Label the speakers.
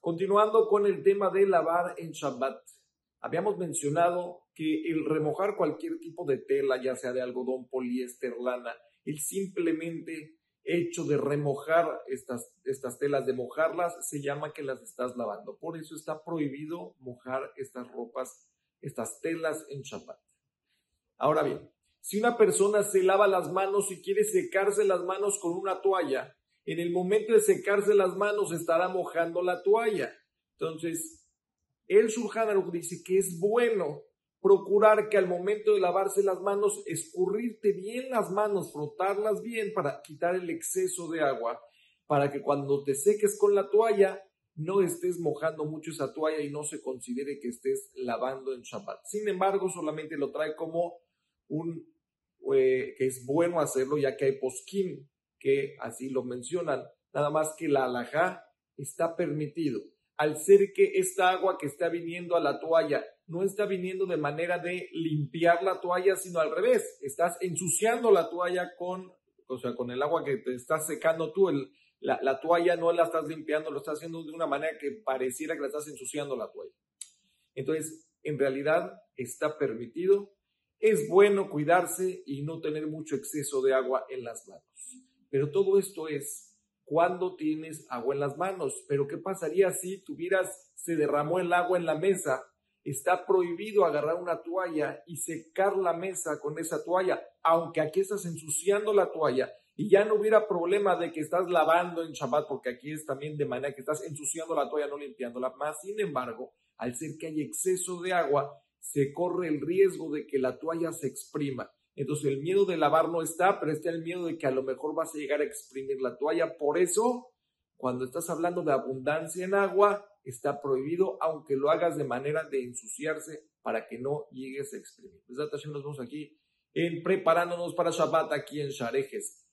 Speaker 1: Continuando con el tema de lavar en Shabbat, habíamos mencionado que el remojar cualquier tipo de tela, ya sea de algodón, poliéster, lana, el simplemente hecho de remojar estas, estas telas, de mojarlas, se llama que las estás lavando. Por eso está prohibido mojar estas ropas, estas telas en Shabbat. Ahora bien, si una persona se lava las manos y quiere secarse las manos con una toalla, en el momento de secarse las manos estará mojando la toalla. Entonces, el Shulchan dice que es bueno procurar que al momento de lavarse las manos, escurrirte bien las manos, frotarlas bien para quitar el exceso de agua, para que cuando te seques con la toalla, no estés mojando mucho esa toalla y no se considere que estés lavando en Shabbat. Sin embargo, solamente lo trae como eh, que es bueno hacerlo, ya que hay poskim que así lo mencionan. Nada más que la alajá está permitido. Al ser que esta agua que está viniendo a la toalla no está viniendo de manera de limpiar la toalla, sino al revés. Estás ensuciando la toalla con, o sea, con el agua que te estás secando tú. La, la, toalla no la estás limpiando, lo estás haciendo de una manera que pareciera que la estás ensuciando la toalla. Entonces, en realidad está permitido. Es bueno cuidarse y no tener mucho exceso de agua en las manos. Pero todo esto es cuando tienes agua en las manos. Pero ¿qué pasaría si tuvieras, se derramó el agua en la mesa? Está prohibido agarrar una toalla y secar la mesa con esa toalla, aunque aquí estás ensuciando la toalla y ya no hubiera problema de que estás lavando en Shabbat, porque aquí es también de manera que estás ensuciando la toalla, no limpiándola. Más sin embargo, al ser que hay exceso de agua, se corre el riesgo de que la toalla se exprima. Entonces el miedo de lavar no está, pero está el miedo de que a lo mejor vas a llegar a exprimir la toalla. Por eso, cuando estás hablando de abundancia en agua, está prohibido, aunque lo hagas de manera de ensuciarse para que no llegues a exprimir. Pues nos vemos aquí en preparándonos para Shabbat aquí en Sharejes.